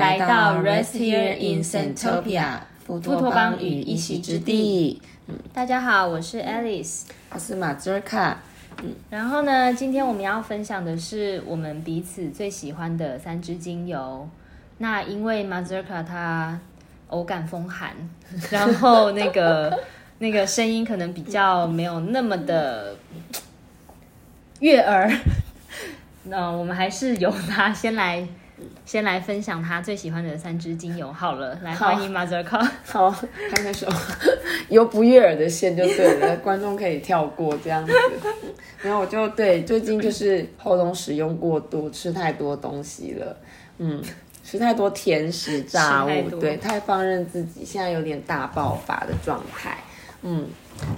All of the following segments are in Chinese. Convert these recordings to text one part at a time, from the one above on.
来到 Rest Here in Santopia 乌托邦与一席之地。嗯，大家好，我是 Alice，我是马泽卡。嗯，然后呢，今天我们要分享的是我们彼此最喜欢的三支精油。那因为马泽卡他偶感风寒，然后那个 那个声音可能比较没有那么的悦耳。那我们还是由他先来，先来分享他最喜欢的三支精油。好了，来欢迎 Mother c a 好，开那首由不悦耳的线就对了，观众可以跳过这样子。然后我就对最近就是喉咙使用过度，吃太多东西了，嗯，吃太多甜食炸物，对，太放任自己，现在有点大爆发的状态。嗯，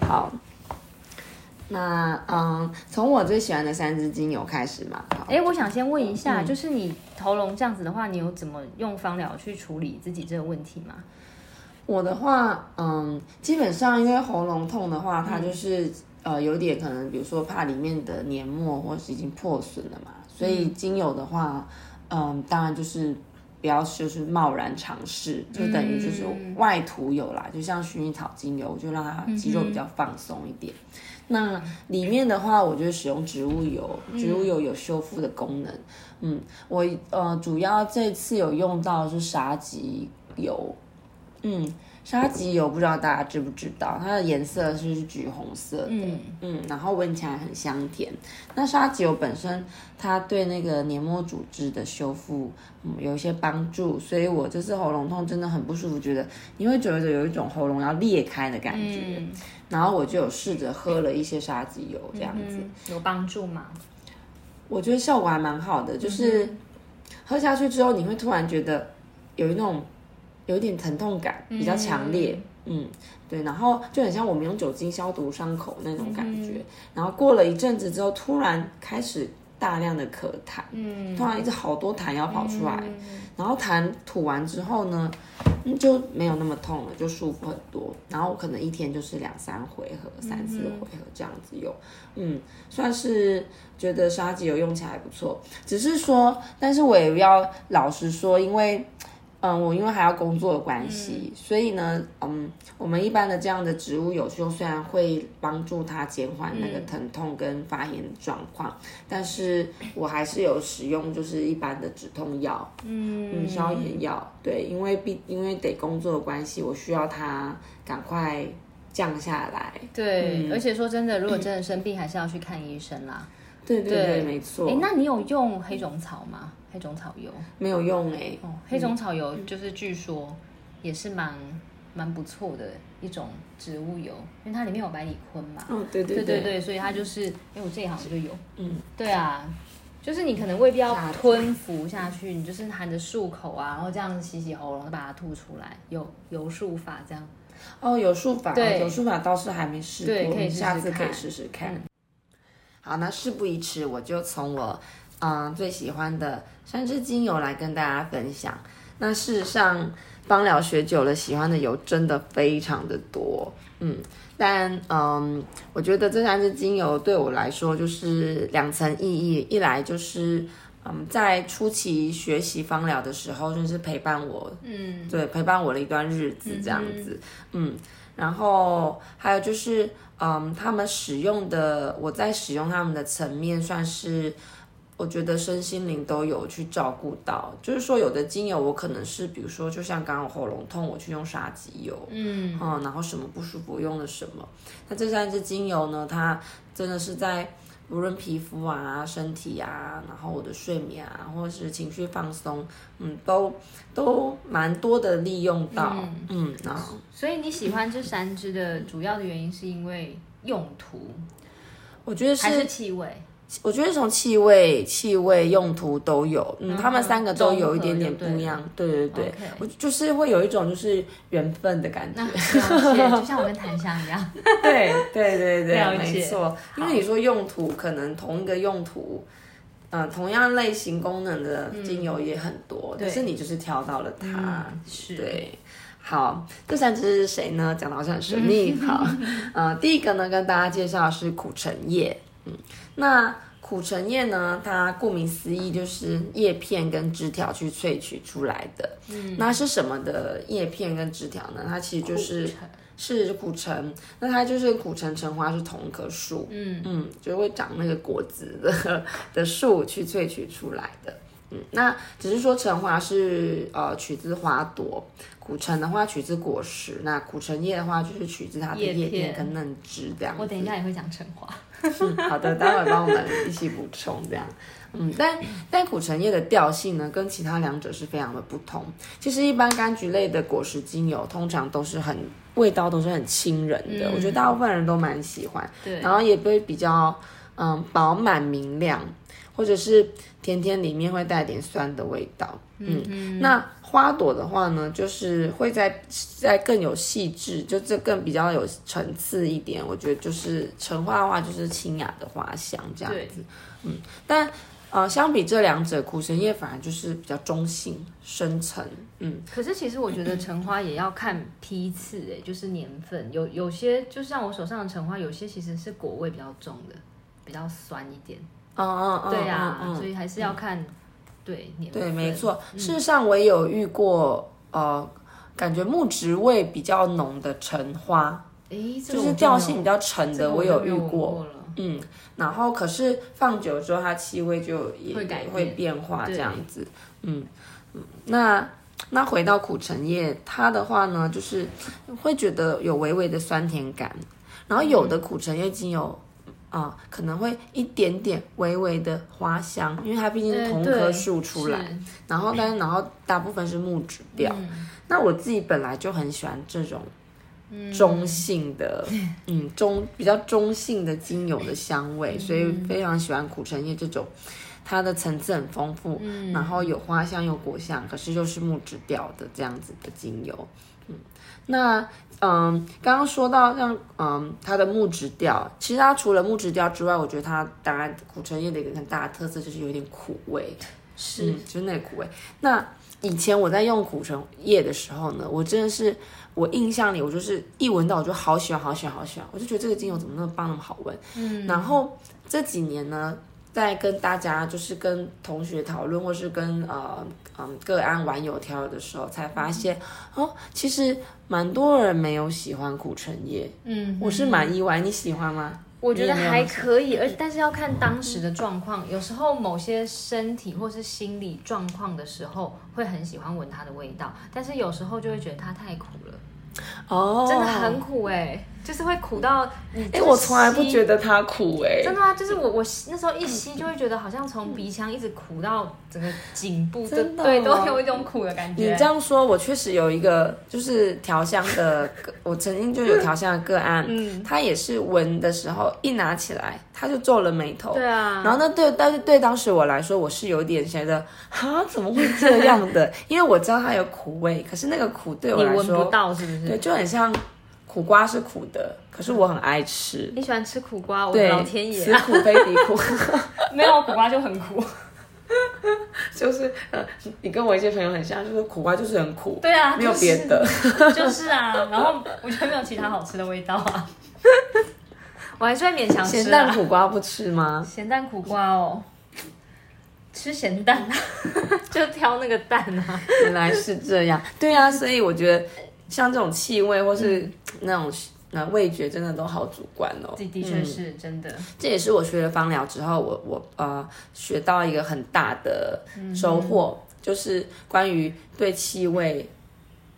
好。那嗯，从我最喜欢的三支精油开始嘛。哎，我想先问一下，就是你喉咙这样子的话，你有怎么用芳疗去处理自己这个问题吗？我的话，嗯，基本上因为喉咙痛的话，它就是呃有点可能，比如说怕里面的黏膜或是已经破损了嘛，所以精油的话，嗯，当然就是不要就是贸然尝试，就等于就是外涂有啦，就像薰衣草精油，就让它肌肉比较放松一点。那里面的话，我就使用植物油，植物油有修复的功能。嗯，我呃主要这次有用到是沙棘油，嗯。沙棘油不知道大家知不知道，它的颜色是橘红色的，嗯嗯，然后闻起来很香甜。那沙棘油本身它对那个黏膜组织的修复嗯有一些帮助，所以我这次喉咙痛真的很不舒服，觉得你会觉得有一种喉咙要裂开的感觉，然后我就有试着喝了一些沙棘油，这样子有帮助吗？我觉得效果还蛮好的，就是喝下去之后你会突然觉得有一种。有点疼痛感，比较强烈，嗯，对，然后就很像我们用酒精消毒伤口那种感觉，然后过了一阵子之后，突然开始大量的咳痰，嗯，突然一直好多痰要跑出来，然后痰吐完之后呢，就没有那么痛了，就舒服很多，然后可能一天就是两三回合、三四回合这样子用，嗯，算是觉得沙棘油用起来不错，只是说，但是我也要老实说，因为。嗯，我因为还要工作的关系，所以呢，嗯，我们一般的这样的植物有时候虽然会帮助它减缓那个疼痛跟发炎状况，但是我还是有使用就是一般的止痛药，嗯，消炎药，对，因为必因为得工作的关系，我需要它赶快降下来。对，而且说真的，如果 真的生病，还是要去看医生啦。对对对，没错。哎，那你有用黑种草吗？黑种草油没有用哎。哦，黑种草油就是据说也是蛮蛮不错的一种植物油，因为它里面有百里昆嘛。嗯，对对对对对，所以它就是，哎，我这一行就有。嗯，对啊，就是你可能未必要吞服下去，你就是含着漱口啊，然后这样子洗洗喉咙，把它吐出来，有有漱法这样。哦，有漱法，对，有漱法倒是还没试过，可以下次可以试试看。好，那事不宜迟，我就从我嗯最喜欢的三支精油来跟大家分享。那事实上，芳疗学久了，喜欢的油真的非常的多，嗯，但嗯，我觉得这三支精油对我来说就是两层意义，一来就是嗯在初期学习芳疗的时候，就是陪伴我，嗯，对，陪伴我的一段日子这样子，嗯。然后还有就是，嗯，他们使用的，我在使用他们的层面，算是我觉得身心灵都有去照顾到。就是说，有的精油我可能是，比如说，就像刚刚喉咙痛，我去用沙棘油，嗯，嗯，然后什么不舒服用了什么。那这三支精油呢，它真的是在。无论皮肤啊、身体啊，然后我的睡眠啊，或者是情绪放松，嗯，都都蛮多的利用到，嗯，然后，所以你喜欢这三支的主要的原因是因为用途，我觉得还是气味。我觉得从气味、气味用途都有，嗯，他们三个都有一点点不一样，对对对，我就是会有一种就是缘分的感觉，就像我跟檀香一样，对对对对，没错，因为你说用途可能同一个用途，呃，同样类型功能的精油也很多，可是你就是挑到了它，是，对，好，这三支是谁呢？讲的好像很神秘，好，呃，第一个呢跟大家介绍是苦橙叶，嗯。那苦橙叶呢，它顾名思义就是叶片跟枝条去萃取出来的。嗯，那是什么的叶片跟枝条呢？它其实就是是苦橙，那它就是苦橙橙花是同一棵树，嗯嗯，就会长那个果子的的树去萃取出来的。嗯，那只是说橙花是呃取自花朵，苦橙的话取自果实，那苦橙叶的话就是取自它的叶片跟嫩枝这样。我等一下也会讲橙花。嗯，好的，待会帮我们一起补充这样。嗯，但但苦橙叶的调性呢，跟其他两者是非常的不同。其实一般柑橘类的果实精油，通常都是很味道都是很亲人的，我觉得大部分人都蛮喜欢。对，然后也会比较嗯饱满明亮，或者是甜甜里面会带点酸的味道。嗯，那花朵的话呢，就是会在在更有细致，就这更比较有层次一点。我觉得就是橙花的话，就是清雅的花香这样子。嗯，但。呃，相比这两者，苦橙叶反而就是比较中性、深沉。嗯，可是其实我觉得橙花也要看批次，哎，就是年份。有有些就像我手上的橙花，有些其实是果味比较重的，比较酸一点。嗯嗯嗯，对呀，所以还是要看对没错。事实上，我也有遇过，呃，感觉木质味比较浓的橙花，哎，就是调性比较沉的，我有遇过。嗯，然后可是放久之后，它气味就也会变化这样子。嗯嗯，那那回到苦橙叶，它的话呢，就是会觉得有微微的酸甜感，然后有的苦橙叶精油啊，可能会一点点微微的花香，因为它毕竟是同棵树出来。然后但是然后大部分是木质调，那我自己本来就很喜欢这种。中性的，嗯，中比较中性的精油的香味，所以非常喜欢苦橙叶这种，它的层次很丰富，嗯，然后有花香有果香，可是又是木质调的这样子的精油，嗯，那嗯，刚刚说到像嗯它的木质调，其实它除了木质调之外，我觉得它当然苦橙叶的一个很大的特色就是有点苦味，是，就是那苦味。那以前我在用苦橙叶的时候呢，我真的是。我印象里，我就是一闻到我就好喜欢，好喜欢，好喜欢，我就觉得这个精油怎么那么棒，那么好闻。嗯，然后这几年呢，在跟大家就是跟同学讨论，或是跟呃嗯个案玩友挑的时候，才发现哦，其实蛮多人没有喜欢苦橙叶。嗯，我是蛮意外，你喜欢吗？我觉得还可以，而但是要看当时的状况。有时候某些身体或是心理状况的时候，会很喜欢闻它的味道，但是有时候就会觉得它太苦了。哦，真的很苦哎。就是会苦到你，哎，我从来不觉得它苦哎，真的吗？就是我我那时候一吸就会觉得好像从鼻腔一直苦到整个颈部，真的对，都有一种苦的感觉。你这样说，我确实有一个就是调香的，我曾经就有调香的个案，嗯，他也是闻的时候一拿起来他就皱了眉头，对啊，然后那对，但是对当时我来说，我是有点觉得啊，怎么会这样的？因为我知道它有苦味，可是那个苦对我来说闻不到，是不是？对，就很像。苦瓜是苦的，可是我很爱吃。你喜欢吃苦瓜？我的老天爷，此苦非彼苦。没有苦瓜就很苦，就是呃，你跟我一些朋友很像，就是苦瓜就是很苦。对啊，没有别的。就是 啊，然后我觉得没有其他好吃的味道啊。我还是会勉强吃。咸蛋苦瓜不吃吗？咸蛋苦瓜哦，吃咸蛋啊，就挑那个蛋啊。原来是这样。对啊，所以我觉得。像这种气味或是那种那味觉，真的都好主观哦。这的确是真的。这也是我学了芳疗之后，我我呃学到一个很大的收获，就是关于对气味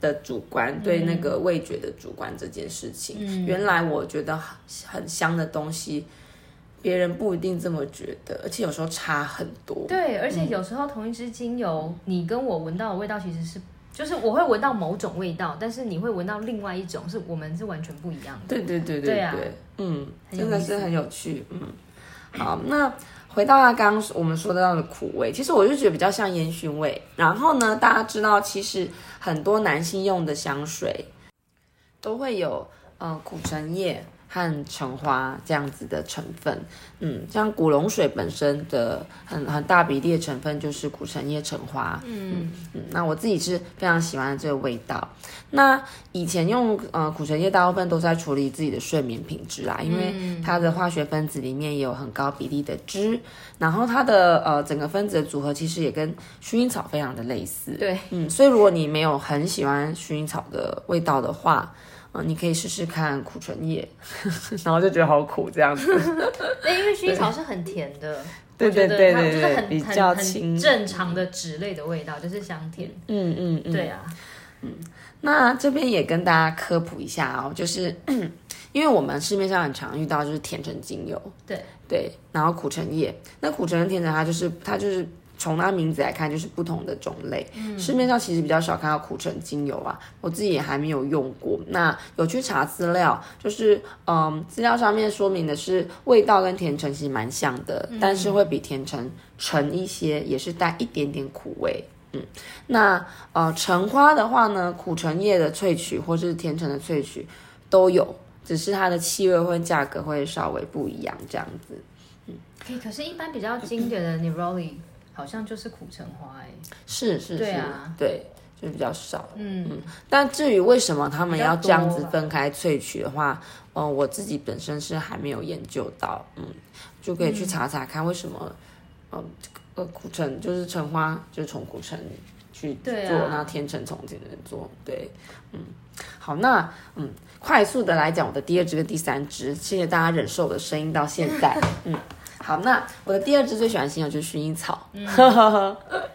的主观，对那个味觉的主观这件事情。原来我觉得很香的东西，别人不一定这么觉得，而且有时候差很多。对，而且有时候同一支精油，你跟我闻到的味道其实是。就是我会闻到某种味道，但是你会闻到另外一种，是我们是完全不一样的。对对对对对，嗯，真的是很有趣，嗯。好，那回到他刚刚我们说到的苦味，其实我就觉得比较像烟熏味。然后呢，大家知道，其实很多男性用的香水都会有，呃，苦橙叶。和橙花这样子的成分。嗯，像古龙水本身的很很大比例的成分就是苦橙叶橙花。嗯嗯，那我自己是非常喜欢这个味道。那以前用呃苦橙叶大部分都在处理自己的睡眠品质啦，因为它的化学分子里面也有很高比例的酯，然后它的呃整个分子的组合其实也跟薰衣草非常的类似。对，嗯，所以如果你没有很喜欢薰衣草的味道的话，嗯、你可以试试看苦橙叶，然后就觉得好苦这样子。对，因为薰衣草是很甜的，对我觉得对对它就是很很清很正常的脂类的味道，就是香甜。嗯嗯嗯，对啊，嗯那这边也跟大家科普一下哦，就是 因为我们市面上很常遇到就是甜橙精油，对对，然后苦橙叶，那苦橙跟甜橙它就是它就是从它名字来看就是不同的种类，市面上其实比较少看到苦橙精油啊，我自己也还没有用过。那有去查资料，就是嗯，资料上面说明的是味道跟甜橙其实蛮像的，但是会比甜橙沉一些，也是带一点点苦味。嗯，那呃，橙花的话呢，苦橙叶的萃取或是甜橙的萃取都有，只是它的气味或价格会稍微不一样，这样子。可以可是，一般比较经典的 Neroli 好像就是苦橙花，哎，是是是，对啊。对，就比较少。嗯。嗯，但至于为什么他们要这样子分开萃取的话，嗯、我自己本身是还没有研究到，嗯，就可以去查查看为什么，嗯，这个呃苦橙就是橙花就是从苦橙去做，那啊。然后甜橙从甜橙做，对，嗯，好，那嗯，快速的来讲我的第二支跟第三支，谢谢大家忍受我的声音到现在，嗯。好，那我的第二支最喜欢的精油就是薰衣草。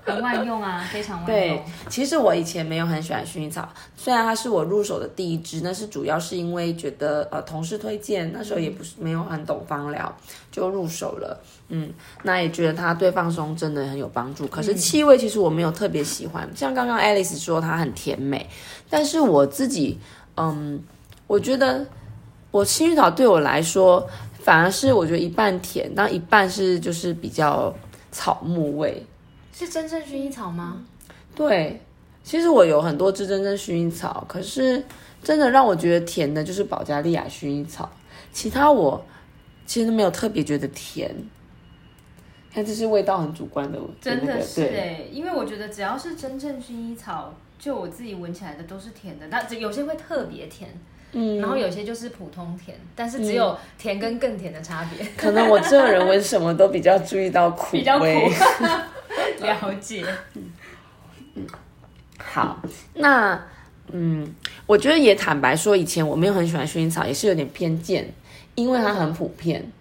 很万用啊，非常万对用。，其实我以前没有很喜欢薰衣草，虽然它是我入手的第一支，那是主要是因为觉得呃同事推荐，那时候也不是没有很懂芳疗，就入手了。嗯，那也觉得它对放松真的很有帮助。可是气味其实我没有特别喜欢，像刚刚 Alice 说它很甜美，但是我自己嗯，我觉得我薰衣草对我来说，反而是我觉得一半甜，但一半是就是比较草木味。是真正薰衣草吗？对，其实我有很多支真正薰衣草，可是真的让我觉得甜的就是保加利亚薰衣草，其他我其实没有特别觉得甜。看，这是味道很主观的，真的是哎，因为我觉得只要是真正薰衣草，就我自己闻起来的都是甜的，但有些会特别甜，嗯，然后有些就是普通甜，但是只有甜跟更甜的差别。可能我这个人闻什么都比较注意到苦比较苦味。了解，嗯好，那嗯，我觉得也坦白说，以前我没有很喜欢薰衣草，也是有点偏见，因为它很普遍。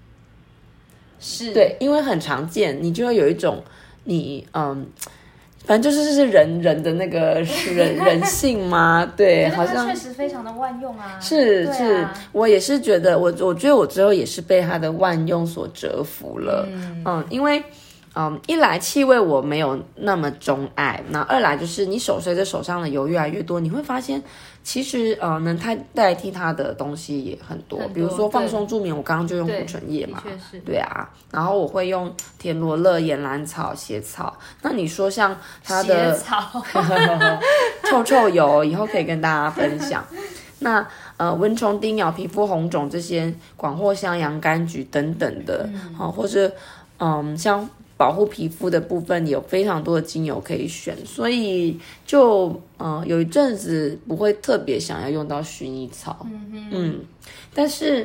是，对，因为很常见，你就会有一种你嗯，反正就是是人人的那个人 人性吗？对，好像确实非常的万用啊。是、对是啊，我也是觉得我我觉得我最后也是被他的万用所折服了。嗯因为。嗯，一来气味我没有那么钟爱，那二来就是你手随着手上的油越来越多，你会发现其实呃能代代替它的东西也很多，很多比如说放对松助眠，我刚刚就用对苦橙叶嘛。对啊，然后我会用田螺乐、岩兰草、血草。那你说像它血的草，臭臭油，以后可以跟大家分享。那呃，蚊虫叮咬、皮肤红肿这些，广藿香、洋甘菊等等的，好、或者嗯，像保护皮肤的部分，有非常多的精油可以选，所以就呃有一阵子不会特别想要用到薰衣草，嗯但是。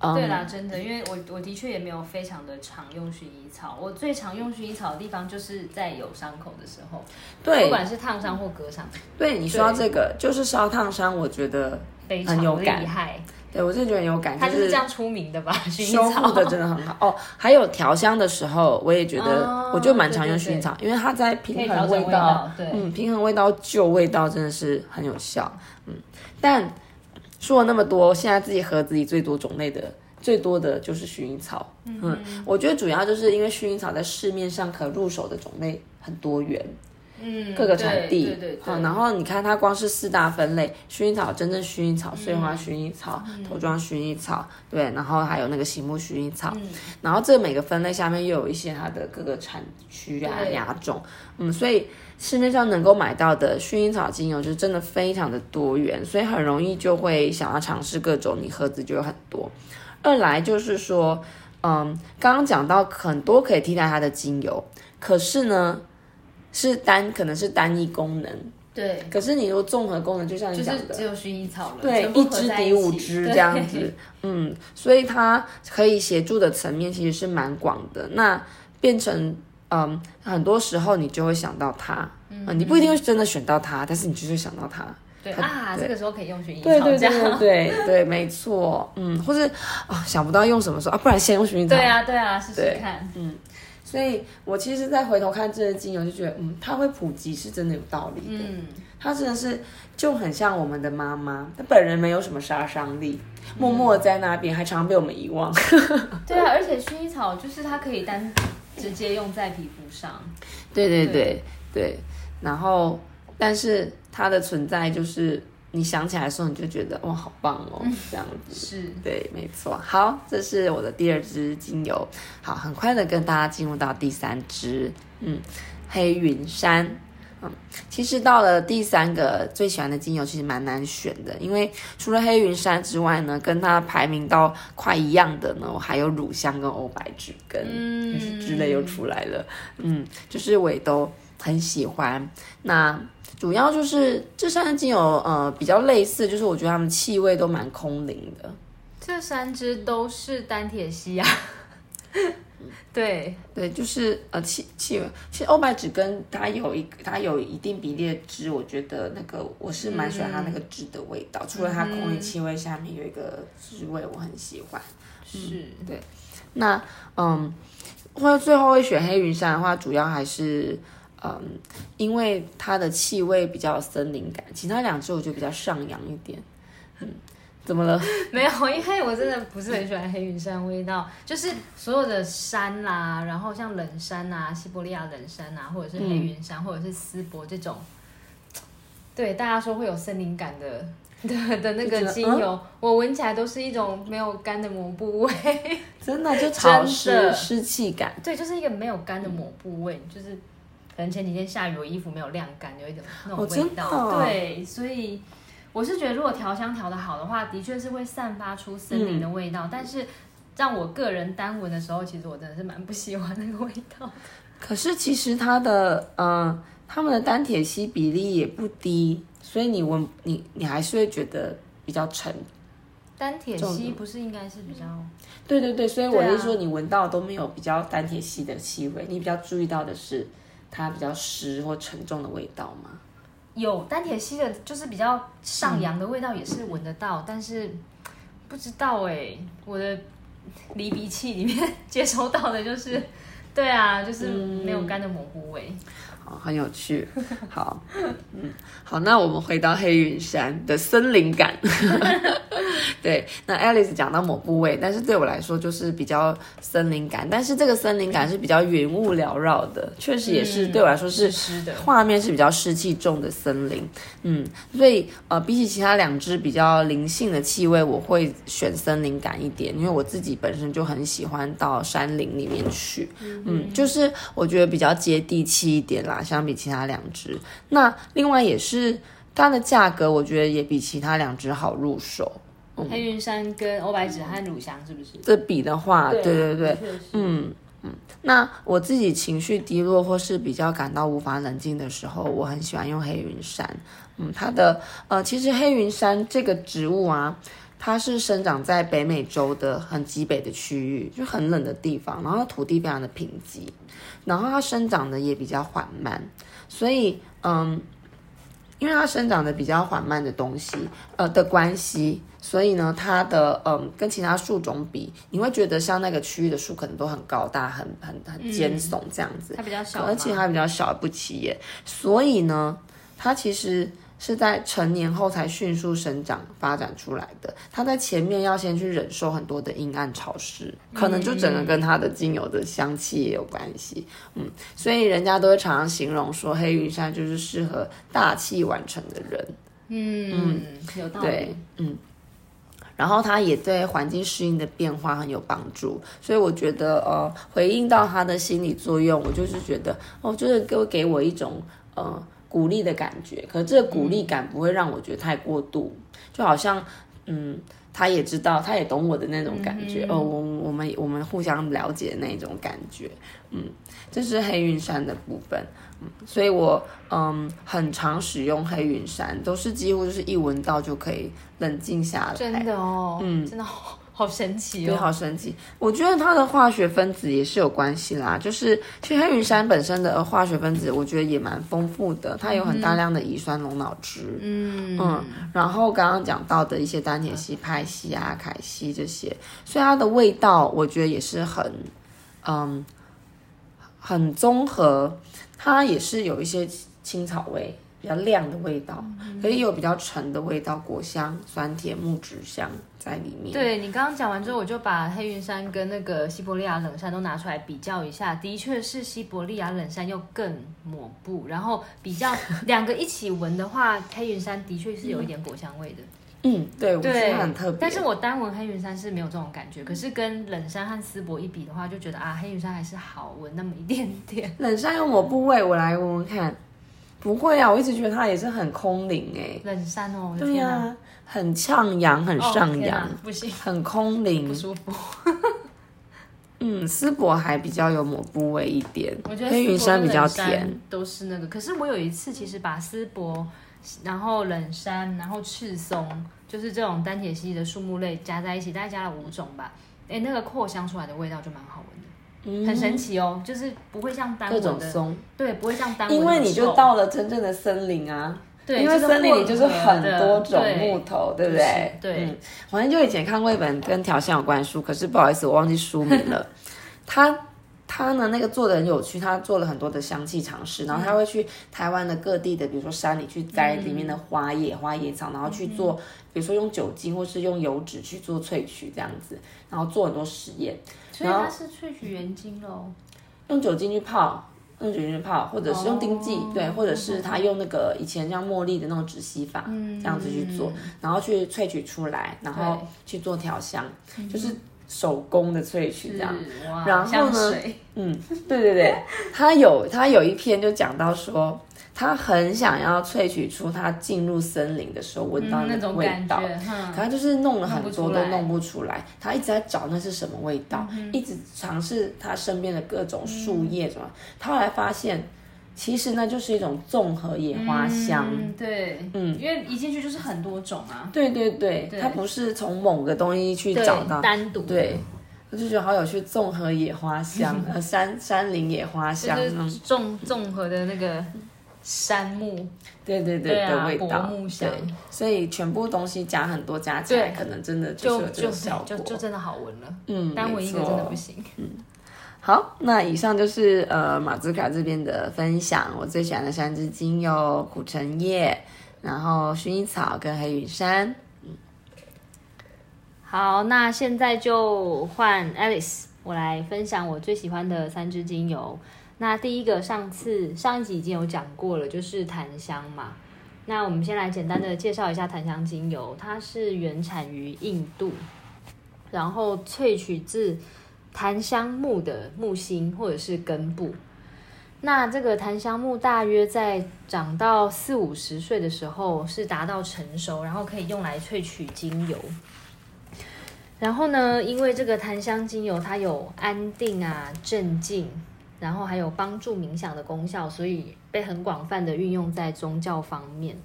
嗯对啦，真的，因为我我的确也没有非常的常用薰衣草，我最常用薰衣草的地方就是在有伤口的时候，对不管是烫伤或割伤，对你说到这个，就是烧烫伤，我觉得非常很有感厉害。对我真的觉得很有感，就它就是是这样出名的吧？薰衣修草复的真的很好哦。还有调香的时候，我也觉得，哦我就蛮常用薰衣草，因为它在平衡味道，对，嗯，平衡味道、旧味道真的是很有效。嗯，但说了那么多，现在自己盒子里最多种类的。最多的就是薰衣草，嗯，我觉得主要就是因为薰衣草在市面上可入手的种类很多元，嗯各个产地，对对对。好，然后你看它光是四大分类，薰衣草、真正薰衣草、碎嗯花薰衣草、头装薰衣草，对，然后还有那个醒目薰衣草，嗯。然后这每个分类下面又有一些它的各个产区啊、对。亚种，嗯，所以市面上能够买到的薰衣草精油就真的非常的多元，所以很容易就会想要尝试各种，你盒子就有很多。二来就是说，嗯，刚刚讲到很多可以替代它的精油，可是呢，是单可能是单一功能，对，可是你如果综合功能，就像你讲的，是只有薰衣草了，对，一支抵五支这样子，嗯，所以它可以协助的层面其实是蛮广的。那变成嗯，很多时候你就会想到它，嗯，你不一定会真的选到它，但是你就是会想到它。对啊，这个时候可以用薰衣草，对对对这样。对对对，没错，嗯，或是啊、想不到用什么时候啊，不然先用薰衣草。对啊对啊，试试对。看，所以我其实再回头看这些精油，就觉得嗯，它会普及是真的有道理的。嗯，它真的是就很像我们的妈妈，她本人没有什么杀伤力，默默地在那边，还常被我们遗忘。对啊，而且薰衣草就是它可以单直接用在皮肤上，对对对对，然后但是它的存在就是你想起来的时候，你就觉得哇，好棒哦，这样子。是对，没错。好，这是我的第二支精油。好，很快的跟大家进入到第三支，嗯，黑云山。嗯，其实到了第三个最喜欢的精油，其实蛮难选的，因为除了黑云山之外呢，跟它排名到快一样的呢，我还有乳香跟欧白芷根，嗯就是之类又出来了。嗯，就是我也都很喜欢。那主要就是这三支精油，呃，比较类似，就是我觉得它们气味都蛮空灵的。这三支都是单铁西啊，对，对，就是呃气气味，其实欧白芷跟它有一它有一定比例的汁，我觉得那个我是蛮喜欢它那个汁的味道，除了它空灵气味下面有一个汁味，我很喜欢。是对，那嗯，会最后会选黑云山的话，主要还是嗯，因为它的气味比较有森林感，其他两只我觉得比较上扬一点。嗯，怎么了？没有，因为我真的不是很喜欢黑云山味道，就是所有的山啦，然后像冷山啊、西伯利亚冷山啊，或者是黑云山，或者是丝柏这种，对大家说会有森林感的 的的那个精油，我闻起来都是一种没有干的抹布味，真的就潮湿的湿气感。对，就是一个没有干的抹布味，就是可能前几天下雨，我衣服没有晾干，有一种那种味道。对，所以我是觉得，如果调香调的好的话，的确是会散发出森林的味道。嗯但是让我个人单闻的时候，其实我真的是蛮不喜欢那个味道。可是其实它的嗯、呃，它们的单铁烯比例也不低，所以你闻你你还是会觉得比较沉。单铁重烯不是应该是比较对对对，所以我是说你闻到都没有比较单铁烯的气味，你比较注意到的是它比较湿或沉重的味道吗？有单铁烯的，就是比较上扬的味道，也是闻得到，但是不知道哎、我的离鼻器里面 接收到的就是，对啊，就是没有干的蘑菇味。好，很有趣。好，嗯，好，那我们回到黑云山的森林感。对，那 Alice 讲到某部位，但是对我来说就是比较森林感，但是这个森林感是比较云雾缭绕的，确实也是、嗯对我来说是湿的，画面是比较湿气重的森林，嗯，所以呃，比起其他两只比较灵性的气味，我会选森林感一点，因为我自己本身就很喜欢到山林里面去，嗯，就是我觉得比较接地气一点啦，相比其他两支。那另外也是它的价格，我觉得也比其他两只好入手。黑云山跟欧白芷和乳香是不是？这比的话，对对对，嗯，那我自己情绪低落或是比较感到无法冷静的时候，我很喜欢用黑云杉。嗯，它的呃，其实黑云杉这个植物啊，它是生长在北美洲的很极北的区域，就很冷的地方，然后土地非常的贫瘠，然后它生长的也比较缓慢，所以嗯。因为它生长的比较缓慢的东西，呃的关系，所以呢，它的嗯跟其他树种比，你会觉得像那个区域的树可能都很高大、很很很尖耸这样子，它比较小，而且它比较小不起眼，所以呢，它其实是在成年后才迅速生长发展出来的。它在前面要先去忍受很多的阴暗潮湿，可能就整个跟它的精油的香气也有关系。嗯，所以人家都会常常形容说，黑云杉就是适合大器晚成的人。嗯，有道理。对，嗯。然后它也对环境适应的变化很有帮助，所以我觉得呃，回应到它的心理作用，我就是觉得哦，就是给给我一种呃鼓励的感觉。可这个鼓励感不会让我觉得太过度，就好像嗯，他也知道，他也懂我的那种感觉哦，我我们我们互相了解的那种感觉，嗯，这是黑云山的部分。所以，我嗯很常使用黑云山，都是几乎就是一闻到就可以冷静下来。真的哦，嗯，真的好好神奇哦，对，好神奇。我觉得它的化学分子也是有关系啦，就是其实黑云杉本身的化学分子，我觉得也蛮丰富的，它有很大量的乙酸龙脑汁，嗯嗯，然后刚刚讲到的一些丹铁烯、派烯啊、凯烯这些，所以它的味道我觉得也是很嗯很综合。它也是有一些青草味，比较亮的味道，可也有比较沉的味道，果香、酸甜、木质香在里面。对你刚刚讲完之后，我就把黑云山跟那个西伯利亚冷杉都拿出来比较一下，的确是西伯利亚冷杉又更抹布，然后比较两个一起闻的话，黑云山的确是有一点果香味的。嗯，对，我觉得很特别。但是我单闻黑云山是没有这种感觉，可是跟冷杉和丝柏一比的话，就觉得啊，黑云山还是好闻那么一点点。冷杉有抹布味，我来闻闻看。不会啊，我一直觉得它也是很空灵哎。冷山哦，对呀，很畅扬，很上扬，不行，很空灵，不舒服。嗯，丝柏还比较有抹布味一点，我觉得黑云山比较甜，都是那个。可是我有一次其实把丝柏。然后冷杉，然后赤松，就是这种单铁系的树木类加在一起，大概加了五种吧。哎，那个扩香出来的味道就蛮好闻的，很神奇哦，就是不会像单各种松，对，不会像单闻。因为你就到了真正的森林啊，对，因为森林里就是很多种木头，对不对？对，好像就以前看过一本跟调香有关的书，可是不好意思，我忘记书名了。它。他呢，那个做的很有趣，他做了很多的香气尝试，然后他会去台湾的各地的，比如说山里去摘里面的花叶、花叶草，然后去做，比如说用酒精或是用油脂去做萃取这样子，然后做很多实验。所以它是萃取原精喽？用酒精去泡，用酒精去泡，或者是用丁剂，对，或者是他用那个以前像茉莉的那种止吸法，这样子去做，然后去萃取出来，然后去做调香，就是。手工的萃取这样，然后呢，嗯，对对对，他有他有一篇就讲到说，他很想要萃取出他进入森林的时候闻到那种味道，可他就是弄了很多都弄不出来，他一直在找那是什么味道，一直尝试他身边的各种树叶什么，他后来发现。其实呢就是一种综合野花香，对，嗯，因为一进去就是很多种啊，对对对，它不是从某个东西去找到。单独，对，我就觉得好有趣，综合野花香，呃，山山林野花香，综综合的那个杉木，对对对的味道，木香，所以全部东西加很多加起来，可能真的就就就就真的好闻了，嗯，单闻一个真的不行，嗯。好，那以上就是呃马兹卡这边的分享。我最喜欢的三支精油：苦橙叶，然后薰衣草跟黑云山。好，那现在就换 Alice，我来分享我最喜欢的三支精油。那第一个，上次上一集已经有讲过了，就是檀香嘛。那我们先来简单的介绍一下檀香精油，它是原产于印度，然后萃取自。檀香木的木心或者是根部，那这个檀香木大约在长到四五十岁的时候是达到成熟，然后可以用来萃取精油。然后呢，因为这个檀香精油它有安定啊、镇静，然后还有帮助冥想的功效，所以被很广泛的运用在宗教方面。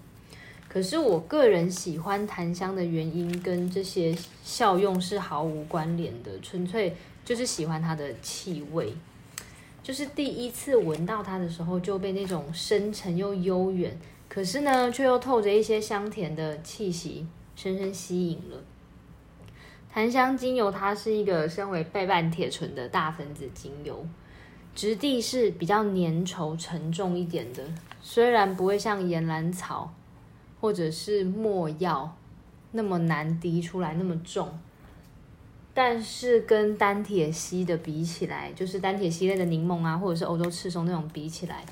可是我个人喜欢檀香的原因跟这些效用是毫无关联的，纯粹。就是喜欢它的气味，就是第一次闻到它的时候就被那种深沉又悠远，可是呢却又透着一些香甜的气息深深吸引了。檀香精油它是一个身为倍半铁醇的大分子精油，质地是比较粘稠沉重一点的，虽然不会像岩兰草或者是没药那么难滴出来那么重，但是跟单铁烯的比起来，就是单铁烯类的柠檬啊，或者是欧洲赤松那种比起来，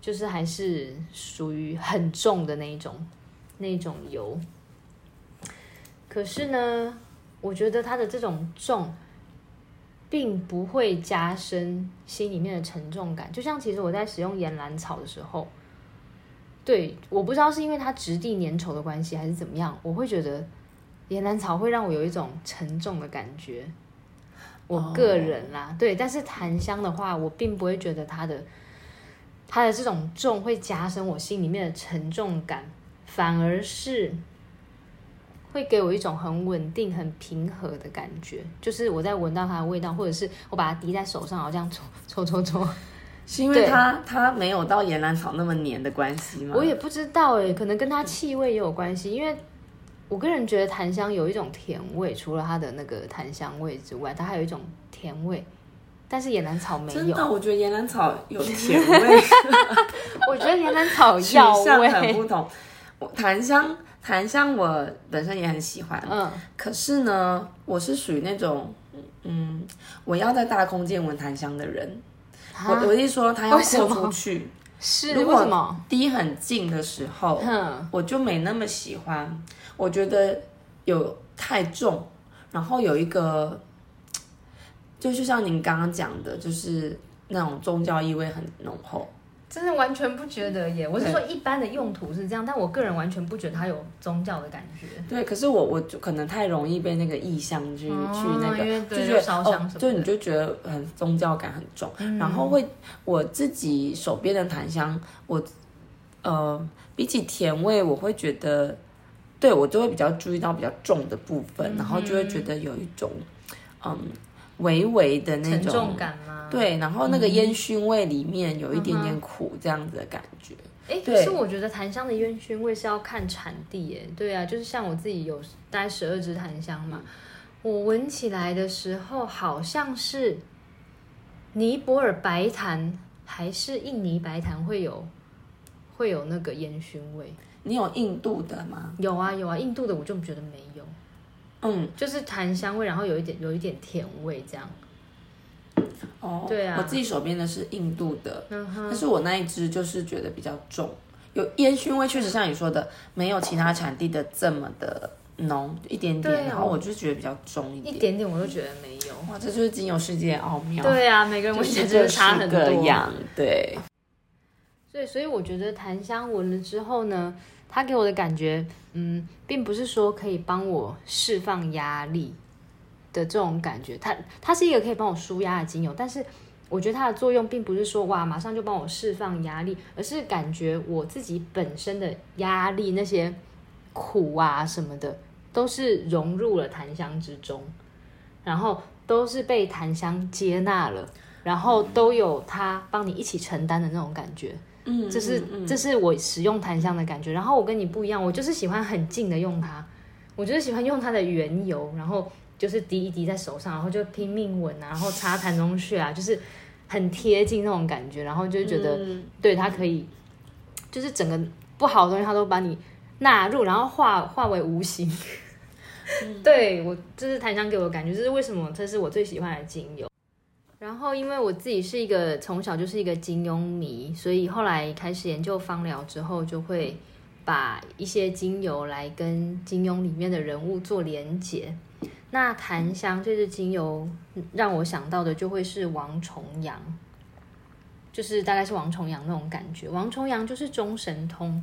就是还是属于很重的那一种那种油。可是呢，我觉得它的这种重，并不会加深心里面的沉重感。就像其实我在使用岩兰草的时候，对，我不知道是因为它质地粘稠的关系，还是怎么样，我会觉得岩兰草会让我有一种沉重的感觉。我个人啦，对，但是檀香的话，我并不会觉得它的它的这种重会加深我心里面的沉重感，反而是。会给我一种很稳定、很平和的感觉，就是我在闻到它的味道，或者是我把它滴在手上，然后这样搓搓搓搓，是因为它它没有到岩兰草那么黏的关系吗？我也不知道哎，可能跟它气味也有关系。因为我个人觉得檀香有一种甜味，除了它的那个檀香味之外，它还有一种甜味，但是野兰草没有。真的，我觉得野兰草有 甜味。我觉得野兰草药味很不同，檀香。檀香我本身也很喜欢，嗯，可是呢，我是属于那种，嗯，我要在大空间闻檀香的人。我我一说，它要扩出去，是为什么？低很近的时候，我就没那么喜欢。我觉得有太重，然后有一个，就就像您刚刚讲的，就是那种宗教意味很浓厚。真的完全不觉得耶！我是说一般的用途是这样，但我个人完全不觉得它有宗教的感觉。对，可是我我就可能太容易被那个意象去去那个，就觉得哦，就你就觉得很宗教感很重，然后会我自己手边的檀香，我呃比起甜味，我会觉得对我就会比较注意到比较重的部分，然后就会觉得有一种嗯微微的那种沉重感吗？对，然后那个烟熏味里面有一点点苦，这样子的感觉。哎，可是我觉得檀香的烟熏味是要看产地，哎，对啊，就是像我自己有带十二支檀香嘛，我闻起来的时候好像是尼泊尔白檀还是印尼白檀会有会有那个烟熏味。你有印度的吗？有啊有啊，印度的我就觉得没有。嗯，就是檀香味，然后有一点有一点甜味这样。哦，对啊，我自己手边的是印度的，但是我那一支就是觉得比较重，有烟熏味，确实像你说的，没有其他产地的这么的浓，一点点，然后我就觉得比较重一点，一点点我都觉得没有。哇，这就是精油世界奥妙。对啊，每个人闻起来真的差很多。对。所以，所以我觉得檀香闻了之后呢，它给我的感觉，嗯，并不是说可以帮我释放压力。的这种感觉，它它是一个可以帮我舒压的精油，但是我觉得它的作用并不是说哇马上就帮我释放压力，而是感觉我自己本身的压力那些苦啊什么的，都是融入了檀香之中，然后都是被檀香接纳了，然后都有它帮你一起承担的那种感觉，嗯，这是这是我使用檀香的感觉。然后我跟你不一样，我就是喜欢很近的用它，我就是喜欢用它的原油，然后。就是滴一滴在手上，然后就拼命闻啊，然后擦檀中穴啊，就是很贴近那种感觉，然后就觉得对它可以，就是整个不好的东西它都把你纳入，然后化化为无形。对我，这是檀香给我的感觉，这是为什么？这是我最喜欢的精油。然后因为我自己是一个从小就是一个金庸迷，所以后来开始研究芳疗之后，就会把一些精油来跟金庸里面的人物做连结。那檀香这支精油让我想到的就会是王重阳，就是大概是王重阳那种感觉。王重阳就是中神通，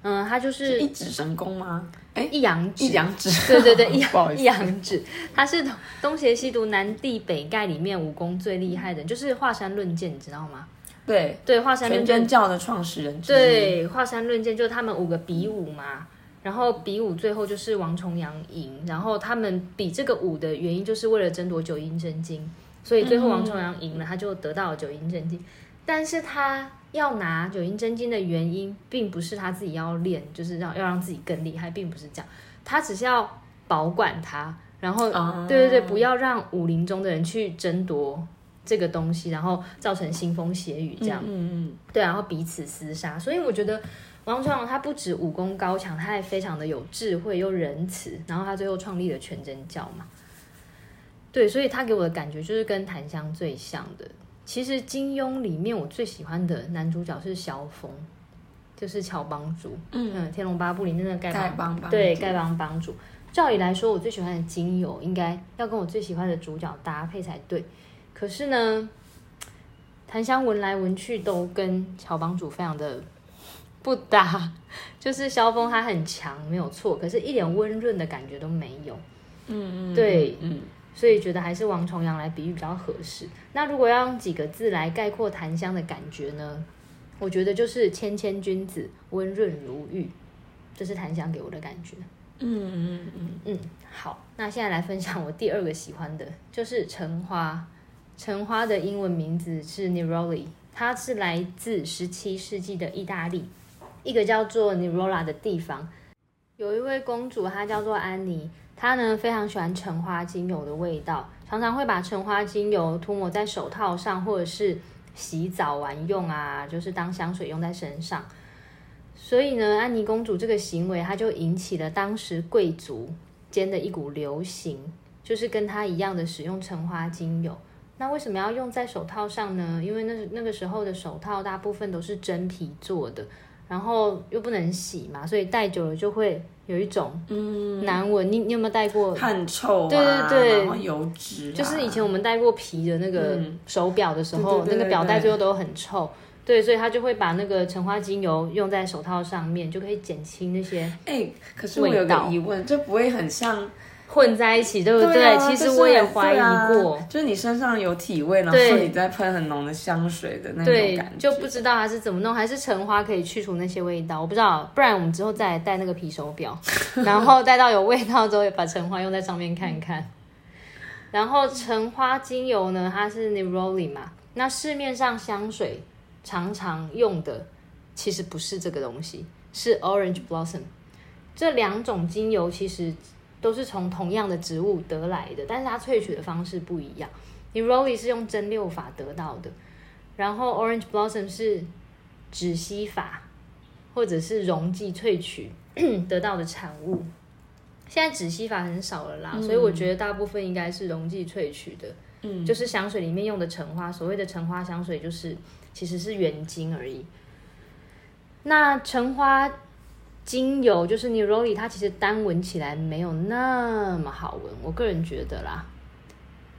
嗯，他就是一指神功吗？哎，一阳指，一阳指，对 对对，一一阳指，他是东邪西毒南帝北丐里面武功最厉害的，就是华山论剑，你知道吗？对。对，华山论剑。教的创始人，对，华山论剑就他们五个比武嘛。然后比武最后就是王重阳赢，然后他们比这个武的原因就是为了争夺九阴真经，所以最后王重阳赢了，他就得到了九阴真经。但是他要拿九阴真经的原因，并不是他自己要练，就是让要让自己更厉害，并不是这样，他只是要保管它，然后对对对，不要让武林中的人去争夺这个东西，然后造成腥风血雨这样。嗯嗯对，然后彼此厮杀。所以我觉得王重阳他不止武功高强，他还非常的有智慧又仁慈，然后他最后创立了全真教嘛。对，所以他给我的感觉就是跟檀香最像的。其实金庸里面我最喜欢的男主角是萧峰，就是乔帮主。嗯嗯，《天龙八部》里面的丐帮帮对丐帮帮主。照理来说，我最喜欢的精油应该要跟我最喜欢的主角搭配才对。可是呢，檀香闻来闻去都跟乔帮主非常的不搭。就是萧峰他很强，没有错，可是一点温润的感觉都没有。嗯嗯，对嗯所以觉得还是王重阳来比喻比较合适。那如果要用几个字来概括檀香的感觉呢？我觉得就是谦谦君子，温润如玉，这是檀香给我的感觉。嗯嗯嗯嗯，好，那现在来分享我第二个喜欢的，就是橙花。橙花的英文名字是 Neroli，它是来自十七世纪的意大利一个叫做 Nerola 的地方。有一位公主，她叫做安妮，她呢非常喜欢橙花精油的味道，常常会把橙花精油涂抹在手套上，或者是洗澡完用啊，就是当香水用在身上。所以呢，安妮公主这个行为，她就引起了当时贵族间的一股流行，就是跟她一样的使用橙花精油。那为什么要用在手套上呢？因为那那个时候的手套大部分都是真皮做的，然后又不能洗嘛，所以戴久了就会有一种嗯，难闻。你你有没有戴过？汗臭啊，对对对然后油脂啊，就是以前我们戴过皮的那个嗯手表的时候，对对对那个表带对最后都很臭。对，所以他就会把那个橙花精油用在手套上面，就可以减轻那些哎、可是我有个疑问，这不会很像？混在一起，对不对？啊其实我也很怀疑过，啊就是你身上有体味，然后对你再喷很浓的香水的那种对感，就，不知道它是怎么弄，还是橙花可以去除那些味道，我不知道。不然我们之后再来戴那个皮手表，然后戴到有味道之后，把橙花用在上面看看。然后橙花精油呢，它是 Neroli 嘛，那市面上香水常常用的其实不是这个东西，是 Orange Blossom。这两种精油其实都是从同样的植物得来的，但是它萃取的方式不一样。Neroli 是用蒸馏法得到的，然后 Orange Blossom 是止吸法或者是溶剂萃取得到的产物。现在止吸法很少了啦，所以我觉得大部分应该是溶剂萃取的，嗯，就是香水里面用的橙花。所谓的橙花香水，就是其实是原精而已。那橙花精油就是 Neroli，它其实单闻起来没有那么好闻，我个人觉得啦，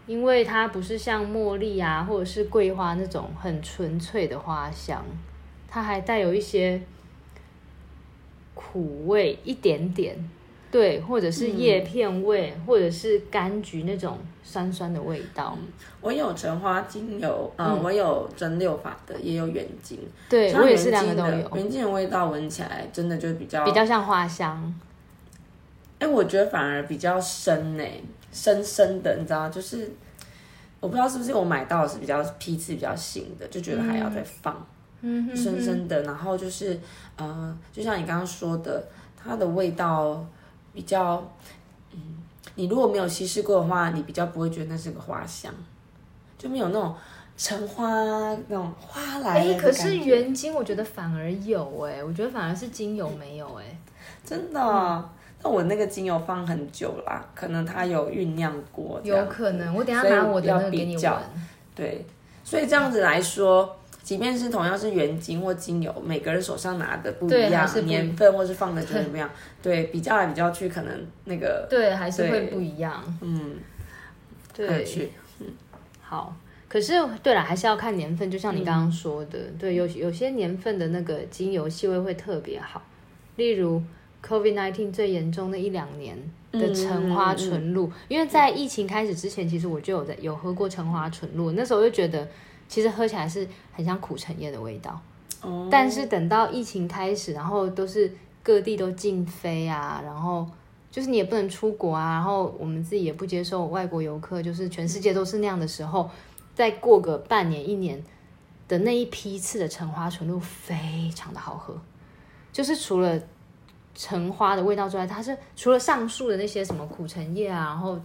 因为它不是像茉莉啊或者是桂花那种很纯粹的花香，它还带有一些苦味一点点，对，或者是叶片味，或者是柑橘那种酸酸的味道，我有橙花精油，呃，嗯我有蒸馏法的，也有原精。对像我也是两个都有，原精的味道闻起来真的就比较比较像花香。哎、我觉得反而比较深呢、深深的，你知道，就是我不知道是不是我买到的是比较批次比较新的，就觉得还要再放，嗯哼深深的，然后就是呃，就像你刚刚说的，它的味道比较，嗯，你如果没有稀释过的话，你比较不会觉得那是个花香，就没有那种橙花那种花来哎、了的可是原精我觉得反而有哎、我觉得反而是精油没有哎、真的哦。那我那个精油放很久啦，可能它有酝酿过，有可能，我等下拿我的那个给你闻。对，所以这样子来说，即便是同样是原精或精油，每个人手上拿的不一样年份或是放的久不一样，对，比较来比较去，可能那个对，还是会不一样。嗯，对，去，嗯，好。可是，对了，还是要看年份，就像你刚刚说的，对，有有些年份的那个精油气味会特别好，例如 COVID nineteen 最严重的一两年的橙花纯露，因为在疫情开始之前，其实我就有在有喝过橙花纯露，那时候就觉得其实喝起来是很像苦橙叶的味道，哦，但是等到疫情开始，然后都是各地都禁飞啊，然后就是你也不能出国啊，然后我们自己也不接受外国游客，就是全世界都是那样的时候，再过个半年一年的那一批次的橙花纯露非常的好喝，就是除了橙花的味道之外，它是除了上述的那些什么苦橙叶啊，然后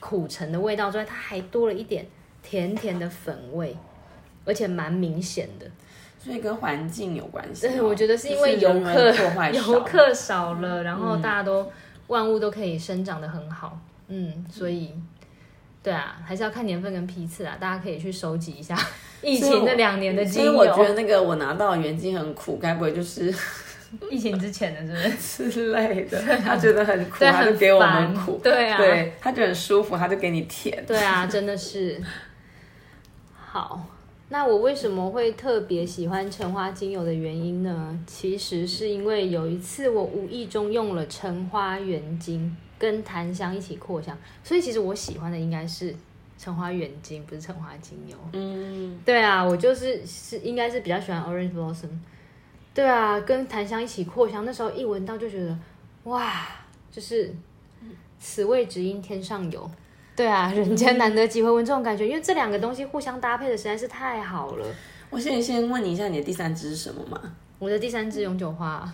苦橙的味道之外，它还多了一点甜甜的粉味，而且蛮明显的。所以跟环境有关系哦。对，我觉得是因为游客游客少了，然后大家都万物都可以生长的很好，嗯，所以对啊，还是要看年份跟批次啊，大家可以去收集一下疫情那两年的精所以我觉得，那个我拿到的原精很苦，该不会就是 疫情之前的是不是？之类的？他觉得很苦，他就给我们苦。对啊对，他觉得很舒服，他就给你甜。对啊，真的是。好，那我为什么会特别喜欢橙花精油的原因呢？其实是因为有一次我无意中用了橙花原精跟檀香一起扩香，所以其实我喜欢的应该是橙花原精，不是橙花精油。嗯，对啊，我就是是应该是比较喜欢 Orange Blossom。对啊，跟檀香一起扩香，那时候一闻到就觉得哇，就是此味只应天上有。对啊，人间难得几回闻这种感觉，因为这两个东西互相搭配的实在是太好了。我现在先问你一下，你的第三支是什么吗？我的第三支永久花，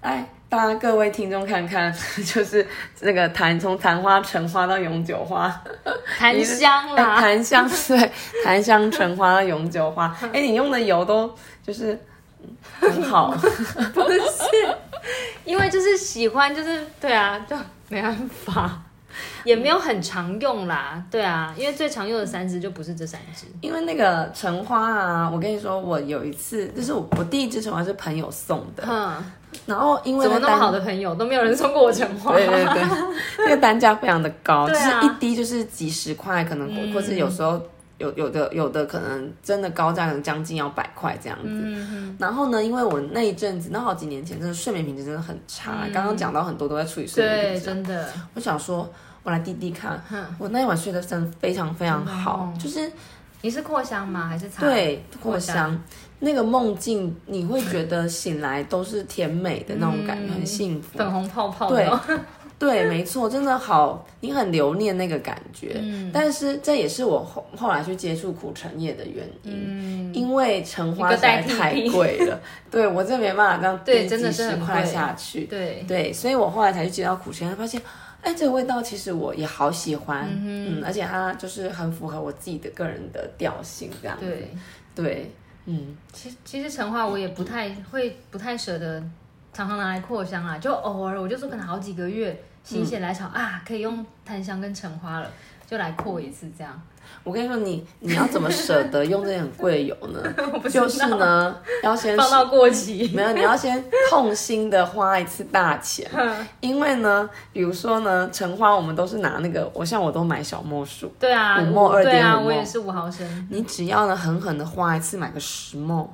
哎，大家各位听众看看，就是那个檀从昙花、橙花到永久花，檀香哎啦，檀香对，檀香、橙花到永久花。哎，你用的油都就是嗯很好，不是，因为就是喜欢，就是对啊，就没办法，也没有很常用啦。对啊，因为最常用的三支就不是这三支。因为那个橙花啊，我跟你说，我有一次，就是我我第一支橙花是朋友送的，嗯，然后因为怎么那么好的朋友都没有人送过我橙花？对对对，那 个单价非常的高，啊就是一滴就是几十块，可能、嗯或是有时候有有的有的可能真的高价，可能将近要百块这样子。嗯然后呢，因为我那一阵子，那好几年前，真的睡眠品质真的很差。刚刚讲到很多都在处理睡眠品质，真的，我想说，我来滴滴看哼，我那一晚睡得真的非常非常好，就是你是扩香吗？还是茶？对扩扩香。那个梦境，你会觉得醒来都是甜美的那种感觉，嗯很幸福。粉红泡泡对的，对，没错，真的好，你很留念那个感觉。嗯。但是这也是我后后来去接触苦橙叶的原因，嗯，因为橙花实在太品贵了，对我真的没办法这样对几真的是很十块下去。对，对，所以我后来才去接到苦橙叶，发现。哎，这个味道其实我也好喜欢，嗯而且它就是很符合我自己的个人的调性，这样子。对，对，嗯，其实其实橙花我也不太会，不太舍得常常拿来扩香啊，就偶尔我就说可能好几个月心血来潮、啊，可以用檀香跟橙花了，就来扩一次这样。我跟你说，你你要怎么舍得用这些很贵的油呢？就是呢，要先放到过期，没有，你要先痛心的花一次大钱，因为呢，比如说呢，橙花我们都是拿那个，我像我都买小墨数，对啊，五沫我对啊，2.5我也是五毫升，你只要呢狠狠的花一次，买个十沫，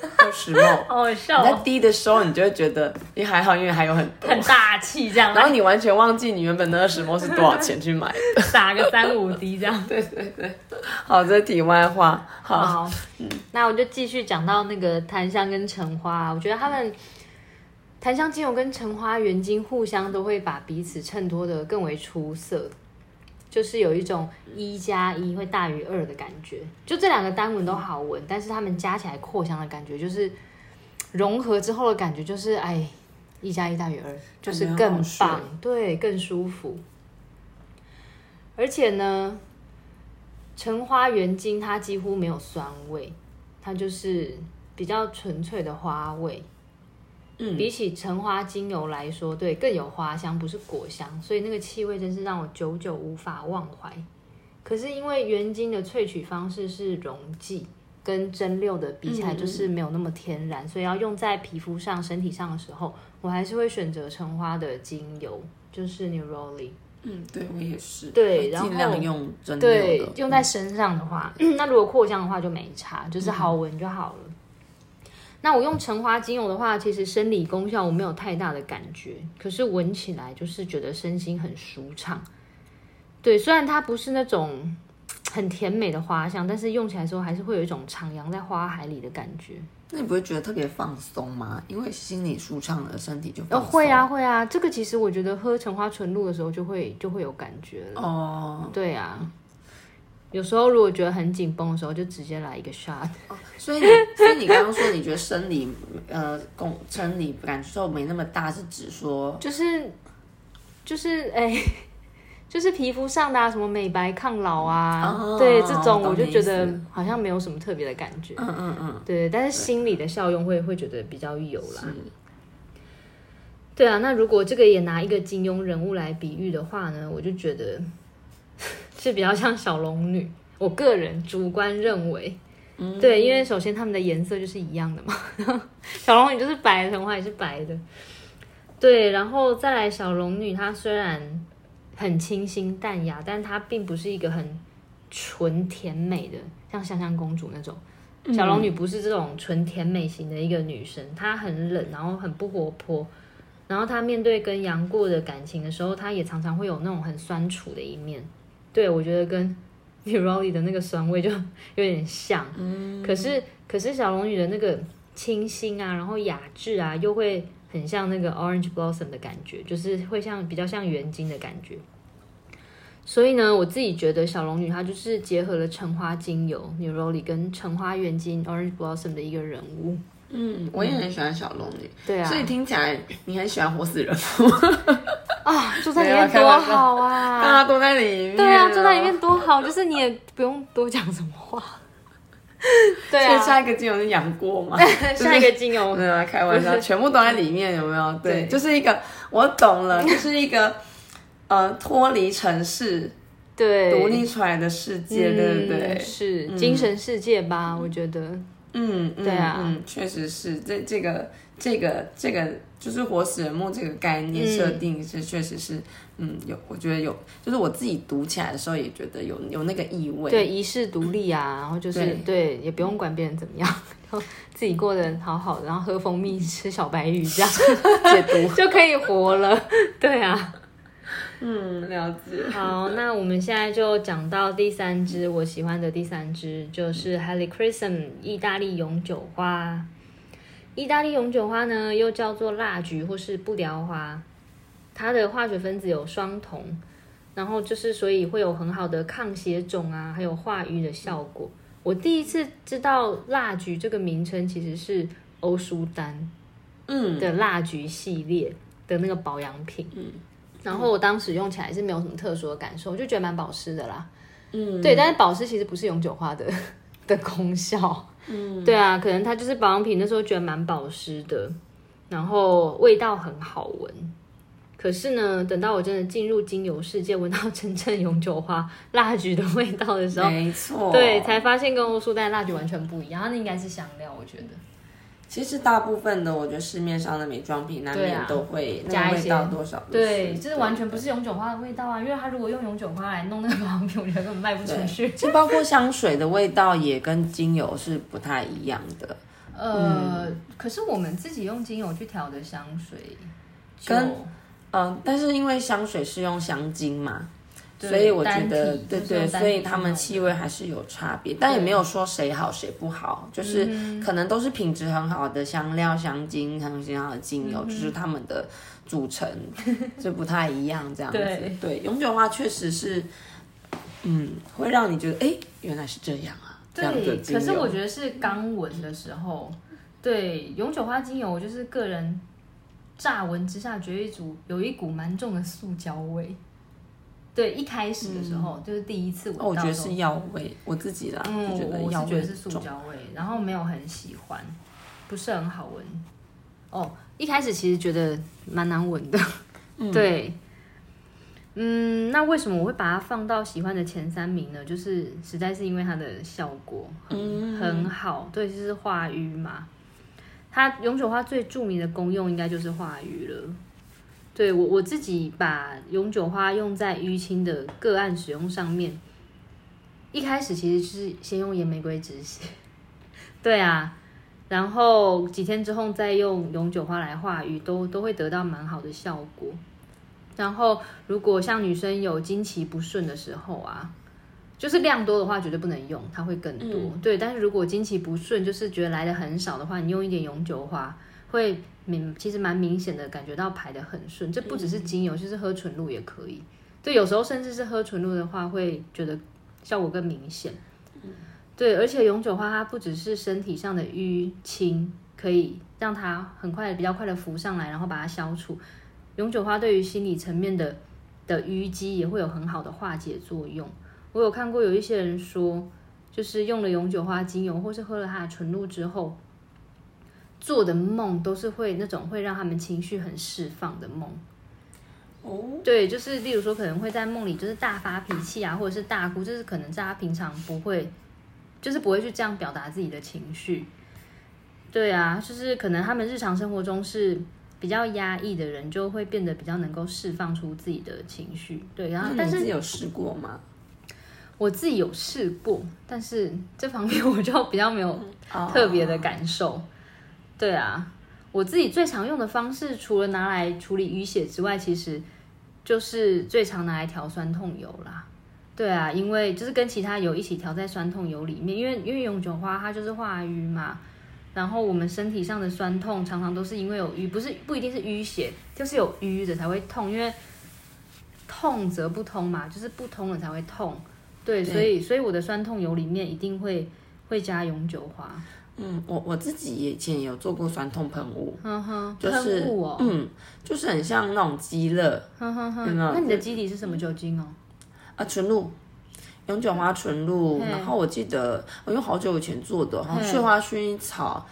二十沫，好好笑你在哦，滴的时候，你就会觉得你还好，因为还有很多，很大气这样，然后你完全忘记你原本的二十沫是多少钱去买的。打个三五滴这样。对对对，好，这是题外话，好，好，那我就继续讲到那个檀香跟橙花。我觉得他们檀香精油跟橙花原精互相都会把彼此衬托的更为出色，就是有一种一加一会大于二的感觉。就这两个单闻都好闻，但是它们加起来扩香的感觉，就是融合之后的感觉，就是哎，一加一大于二，就是更棒，对，更舒服。而且呢，橙花原精它几乎没有酸味，它就是比较纯粹的花味。嗯，比起橙花精油来说，对更有花香，不是果香，所以那个气味真是让我久久无法忘怀。可是因为原精的萃取方式是溶剂，跟蒸馏的比起来就是没有那么天然，所以要用在皮肤上、身体上的时候，我还是会选择橙花的精油，就是 Neroli。嗯，对我也是，对然后尽量用真的对的，，用在身上的话，那如果扩香的话就没差，就是好闻就好了。那我用橙花精油的话，其实生理功效我没有太大的感觉，可是闻起来就是觉得身心很舒畅。对，虽然它不是那种很甜美的花香，但是用起来的时候还是会有一种徜徉在花海里的感觉。那你不会觉得特别放松吗？因为心里舒畅了，身体就哦，放松。会啊，会啊，这个其实我觉得喝橙花纯露的时候就会就会有感觉了。哦，对啊，有时候如果觉得很紧绷的时候，就直接来一个 shot。所以你，所以你刚刚说你觉得生理呃共生理感受没那么大，是指说就是就是哎、就是皮肤上的、啊、什么美白抗老啊，哦对这种我就觉得好像没有什么特别的感觉。嗯嗯嗯，对，但是心理的效用会会觉得比较有啦。对啊，那如果这个也拿一个金庸人物来比喻的话呢，我就觉得是比较像小龙女。我个人主观认为，嗯对，因为首先他们的颜色就是一样的嘛，小龙女就是白的花也是白的。对，然后再来小龙女，她虽然很清新淡雅，但她并不是一个很纯甜美的，像香香公主那种。小龙女不是这种纯甜美型的一个女生，她很冷，然后很不活泼，然后她面对跟杨过的感情的时候，她也常常会有那种很酸楚的一面。对我觉得跟 n e r o l i 的那个酸味就 有点像，嗯，可是可是小龙女的那个清新啊，然后雅致啊，又会很像那个 Orange Blossom 的感觉，就是会像比较像原晶的感觉。所以呢，我自己觉得小龙女她就是结合了橙花精油 n e r o l i 跟橙花原晶 Orange Blossom 的一个人物。嗯，我也很喜欢小龙女，对啊所以听起来你很喜欢活死人夫，啊，住在里面多好啊！大家都在里面，对啊，住在里面多好，就是你也不用多讲什么话。对所以啊，下一个金融是杨过嘛？下一个精油 没有啊，开玩笑，全部都在里面，有没有？对，对就是一个我懂了，就是一个呃脱离城市、对独立出来的世界，对不对嗯？是精神世界吧？我觉得，嗯，嗯对啊嗯，确实是这这个这个这个就是活死人墓这个概念嗯设定是确实是，嗯，有我觉得有，就是我自己读起来的时候也觉得有有那个意味，对，遗世独立啊，然后就是对。对，也不用管别人怎么样，然后自己过得好好的，然后喝蜂蜜、吃小白鱼这样解读，就可以活了。对啊，嗯，了解，好，那我们现在就讲到第三支，我喜欢的第三支就是 Helichrysum 意大利永久花。意大利永久花呢，又叫做蜡菊或是不雕花，它的化学分子有双酮，然后就是所以会有很好的抗血肿啊，还有化瘀的效果。我第一次知道蜡菊这个名称其实是欧舒丹嗯，的蜡菊系列的那个保养品，嗯，然后我当时用起来是没有什么特殊的感受，我就觉得蛮保湿的啦，嗯，对，但是保湿其实不是永久花的的功效，嗯，对啊，可能它就是保养品，那时候觉得蛮保湿的，然后味道很好闻。可是呢，等到我真的进入精油世界，闻到真正永久花蜡菊的味道的时候，没错，对，才发现跟欧舒丹蜡菊完全不一样。它那应该是香料，我觉得。其实大部分的，我觉得市面上的美妆品难免都会那加一些味道多少都对，是就是完全不是永久花的味道啊，因为它如果用永久花来弄那个保养品，我觉得根本卖不出去。就包括香水的味道也跟精油是不太一样的。呃，可是我们自己用精油去调的香水，跟嗯，但是因为香水是用香精嘛，对所以我觉得对对，所以它们气味还是有差别，但也没有说谁好谁不好，就是嗯可能都是品质很好的香料、香精、很很好的精嗯油，就是它们的组成 就不太一样，这样子。对。对，永久花确实是，嗯，会让你觉得哎，原来是这样啊，这样的对，可是我觉得是刚闻的时候，对永久花精油，我就是个人乍闻之下觉得一股有一股蛮重的塑胶味。对，一开始的时候、就是第一次闻哦，我到的时候，觉得是药味，我自己啦，嗯，就觉得我药味是觉得是塑重。胶味，然后没有很喜欢，不是很好闻。哦，一开始其实觉得蛮难闻的，对。嗯，那为什么我会把它放到喜欢的前三名呢？就是实在是因为它的效果很、很好，对，就是化瘀嘛。它永久花最著名的功用应该就是化瘀了。对我我自己把永久花用在淤青的个案使用上面，一开始其实是先用岩玫瑰止血，对啊，然后几天之后再用永久花来化瘀，都都会得到蛮好的效果。然后如果像女生有经期不顺的时候啊，就是量多的话绝对不能用，它会更多。对，但是如果经期不顺，就是觉得来的很少的话，你用一点永久花会明其实蛮明显的感觉到排的很顺。这不只是精油，就是喝纯露也可以。对，有时候甚至是喝纯露的话，会觉得效果更明显。对，而且永久花它不只是身体上的淤青，可以让它很快比较快的浮上来，然后把它消除。永久花对于心理层面的的淤积也会有很好的化解作用。我有看过有一些人说，就是用了永久花精油，或是喝了它的纯露之后，做的梦都是会那种会让他们情绪很释放的梦。哦，对，就是例如说可能会在梦里就是大发脾气啊，或者是大哭，就是可能在他平常不会，就是不会去这样表达自己的情绪。对啊，就是可能他们日常生活中是比较压抑的人，就会变得比较能够释放出自己的情绪。对，然后但是你有试过吗？我自己有试过，但是这方面我就比较没有哦特别的感受。对啊，我自己最常用的方式，除了拿来处理淤血之外，其实就是最常拿来调酸痛油啦。对啊，因为就是跟其他油一起调在酸痛油里面，因为因为永久花它就是化瘀嘛，然后我们身体上的酸痛常常都是因为有瘀，不是不一定是淤血，就是有瘀的才会痛，因为痛则不通嘛，就是不通了才会痛。对，对所以所以我的酸痛油里面一定会会加永久花，嗯，我我自己以前有做过酸痛喷雾，哼哼，就是喷雾哦，嗯，就是很像那种鸡乐哼哼哼。有没有那你的基底是什么酒精哦？啊，纯露。永久花纯露，然后我记得我用好久以前做的，然后嘿雪花薰衣草、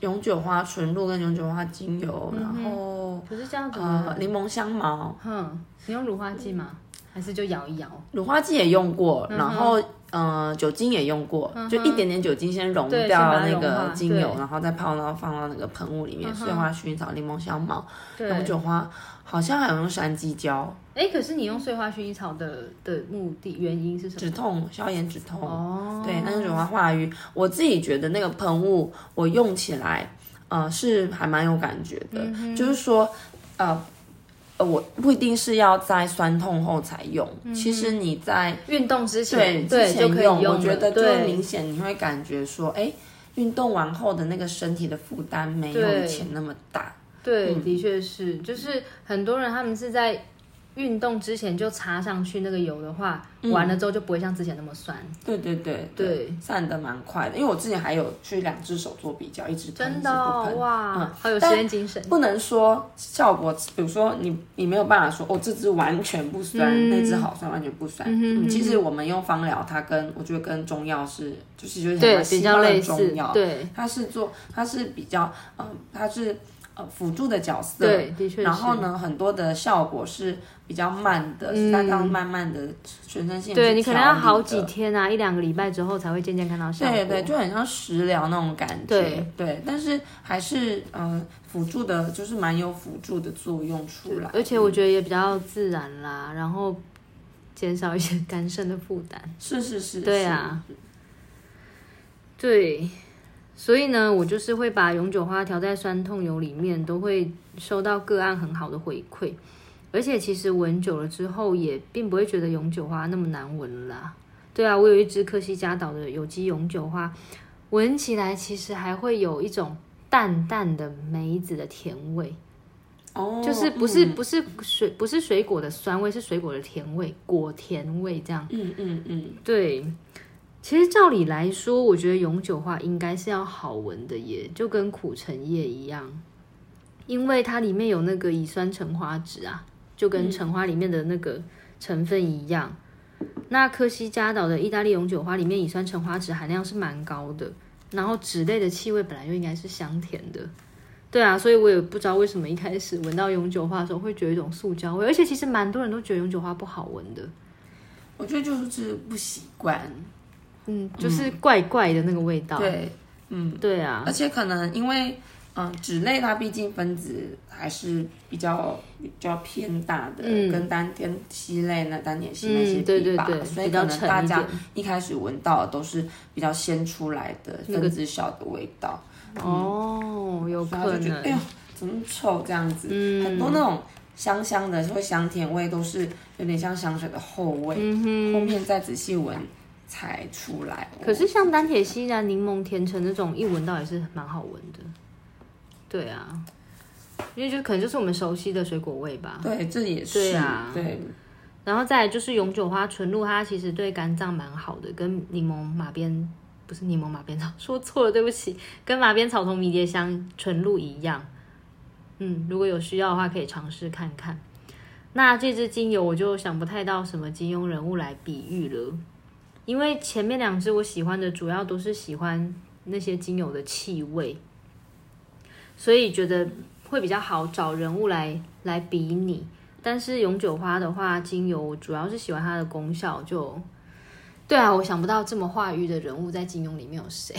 永久花纯露跟永久花精油，嗯然后可是这样子？柠檬香茅，哼，你用乳化剂吗？还是就摇一摇？乳化剂也用过，嗯然后呃酒精也用过，就一点点酒精先溶掉那个精油，然后再泡到放到那个喷雾里面，碎花薰衣草、柠檬香茅、对，永久花，好像还有用山鸡椒，哎，可是你用碎花薰衣草的的目的原因是什么？止痛、消炎止痛。哦，对，那永久花化瘀，我自己觉得那个喷雾我用起来，呃，是还蛮有感觉的，嗯就是说，呃。呃，我不一定是要在酸痛后才用，其实你在运动之对前，之对就可以前用，我觉得就对明显你会感觉说，哎，运动完后的那个身体的负担没有以前那么大。对，嗯。的确是，就是很多人他们是在运动之前就擦上去那个油的话，完了之后就不会像之前那么酸。对对对对，散的蛮快的。因为我之前还有去两只手做比较，一直喷的哦不喷。哇，嗯好有实但验精神。不能说效果，比如说你你没有办法说哦，这支完全不酸，嗯那只好酸，完全不酸。嗯其实我们用芳疗，它跟我觉得跟中药是就是有点比较类似对它是做它是比较嗯、它是呃辅助的角色，对，的确。然后呢，很多的效果是比较慢的，是在当慢慢的全身性嗯对你可能要好几天啊，一两个礼拜之后才会渐渐看到效果。对对，就很像食疗那种感觉。对但是还是嗯、呃辅助的，就是蛮有辅助的作用出来。而且我觉得也比较自然啦，然后减少一些 肝肾的负担。是是是，对啊，对，所以呢，我就是会把永久花调在酸痛油里面，都会收到个案很好的回馈。而且其实闻久了之后，也并不会觉得永久花那么难闻啦。对啊，我有一支科西嘉岛的有机永久花，闻起来其实还会有一种淡淡的梅子的甜味。哦，就是不是嗯不是水不是水果的酸味，是水果的甜味，果甜味这样。嗯嗯嗯，对，其实照理来说，我觉得永久花应该是要好闻的耶，就跟苦橙叶一样，因为它里面有那个乙酸橙花酯啊，就跟橙花里面的那个成分一样。那科西嘉岛的意大利永久花里面乙酸橙花酯含量是蛮高的，然后酯类的气味本来就应该是香甜的。对啊，所以我也不知道为什么一开始闻到永久花的时候会觉得有一种塑胶味，而且其实蛮多人都觉得永久花不好闻的。我觉得就是不习惯。嗯，就是怪怪的那个味道。对，嗯，对啊。而，且可能因为嗯，脂类它毕竟分子还是比较比较偏大的，嗯。跟丹田烯类那丹田烯那些嗯，对比吧，对对，所以可能大家一点。一开始闻到的都是比较先出来的那个分子小的味道，哦，有可所以他就觉得哎呦能。怎么臭这样子，嗯。很多那种香香的会香甜味都是有点像香水的后味，嗯后面再仔细闻才出来。可是像丹铁西啊、柠檬甜橙那种，一闻到也是蛮好闻的。对啊，因为就可能就是我们熟悉的水果味吧。对，这也是对啊对然后再来就是永久花纯露，它其实对肝脏蛮好的，跟柠檬马鞭不是柠檬马鞭草，说错了，对不起，跟马鞭草同迷迭香纯露一样。嗯，如果有需要的话，可以尝试看看。那这支精油我就想不太到什么金庸人物来比喻了，因为前面两支我喜欢的主要都是喜欢那些精油的气味，所以觉得会比较好找人物来来比拟。但是永久花的话，精油我主要是喜欢它的功效，就对啊，我想不到这么化瘀的人物在金庸里面有谁。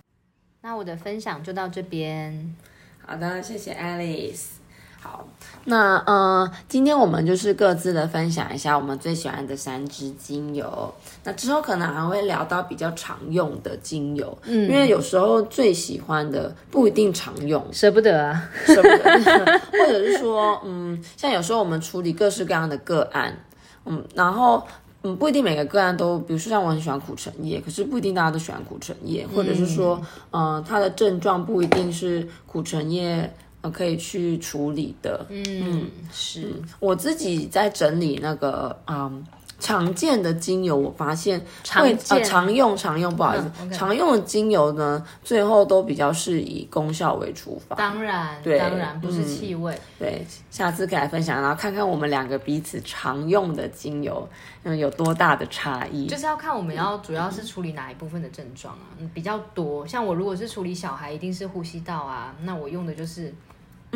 那我的分享就到这边。好的，谢谢 Alice。好，那呃，今天我们就是各自的分享一下我们最喜欢的三支精油。那之后可能还会聊到比较常用的精油，嗯，因为有时候最喜欢的不一定常用，舍不得啊，舍不得，或者是说，嗯，像有时候我们处理各式各样的个案，嗯，然后。嗯，不一定每个个案都，比如说像我很喜欢苦橙叶，可是不一定大家都喜欢苦橙叶，或者是说，呃，它的症状不一定是苦橙叶呃可以去处理的。嗯，是我自己在整理那个，嗯。常见的精油，我发现常呃常用常用，不好意思，常用的精油呢，最后都比较是以功效为出发。当然，对，当然不是气味。对，下次可以来分享，然后看看我们两个彼此常用的精油，嗯，有多大的差异。就是要看我们要主要是处理哪一部分的症状啊，比较多。像我如果是处理小孩，一定是呼吸道啊，那我用的就是。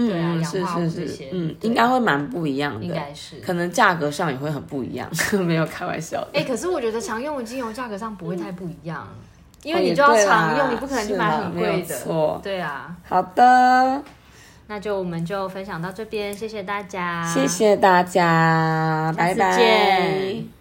嗯，是是是，嗯，应该会蛮不一样的，应该是，可能价格上也会很不一样，没有开玩笑。哎，可是我觉得常用的精油价格上不会太不一样，因为你就要常用，你不可能去买很贵的，错，对啊。好的，那就我们就分享到这边，谢谢大家，谢谢大家，拜拜。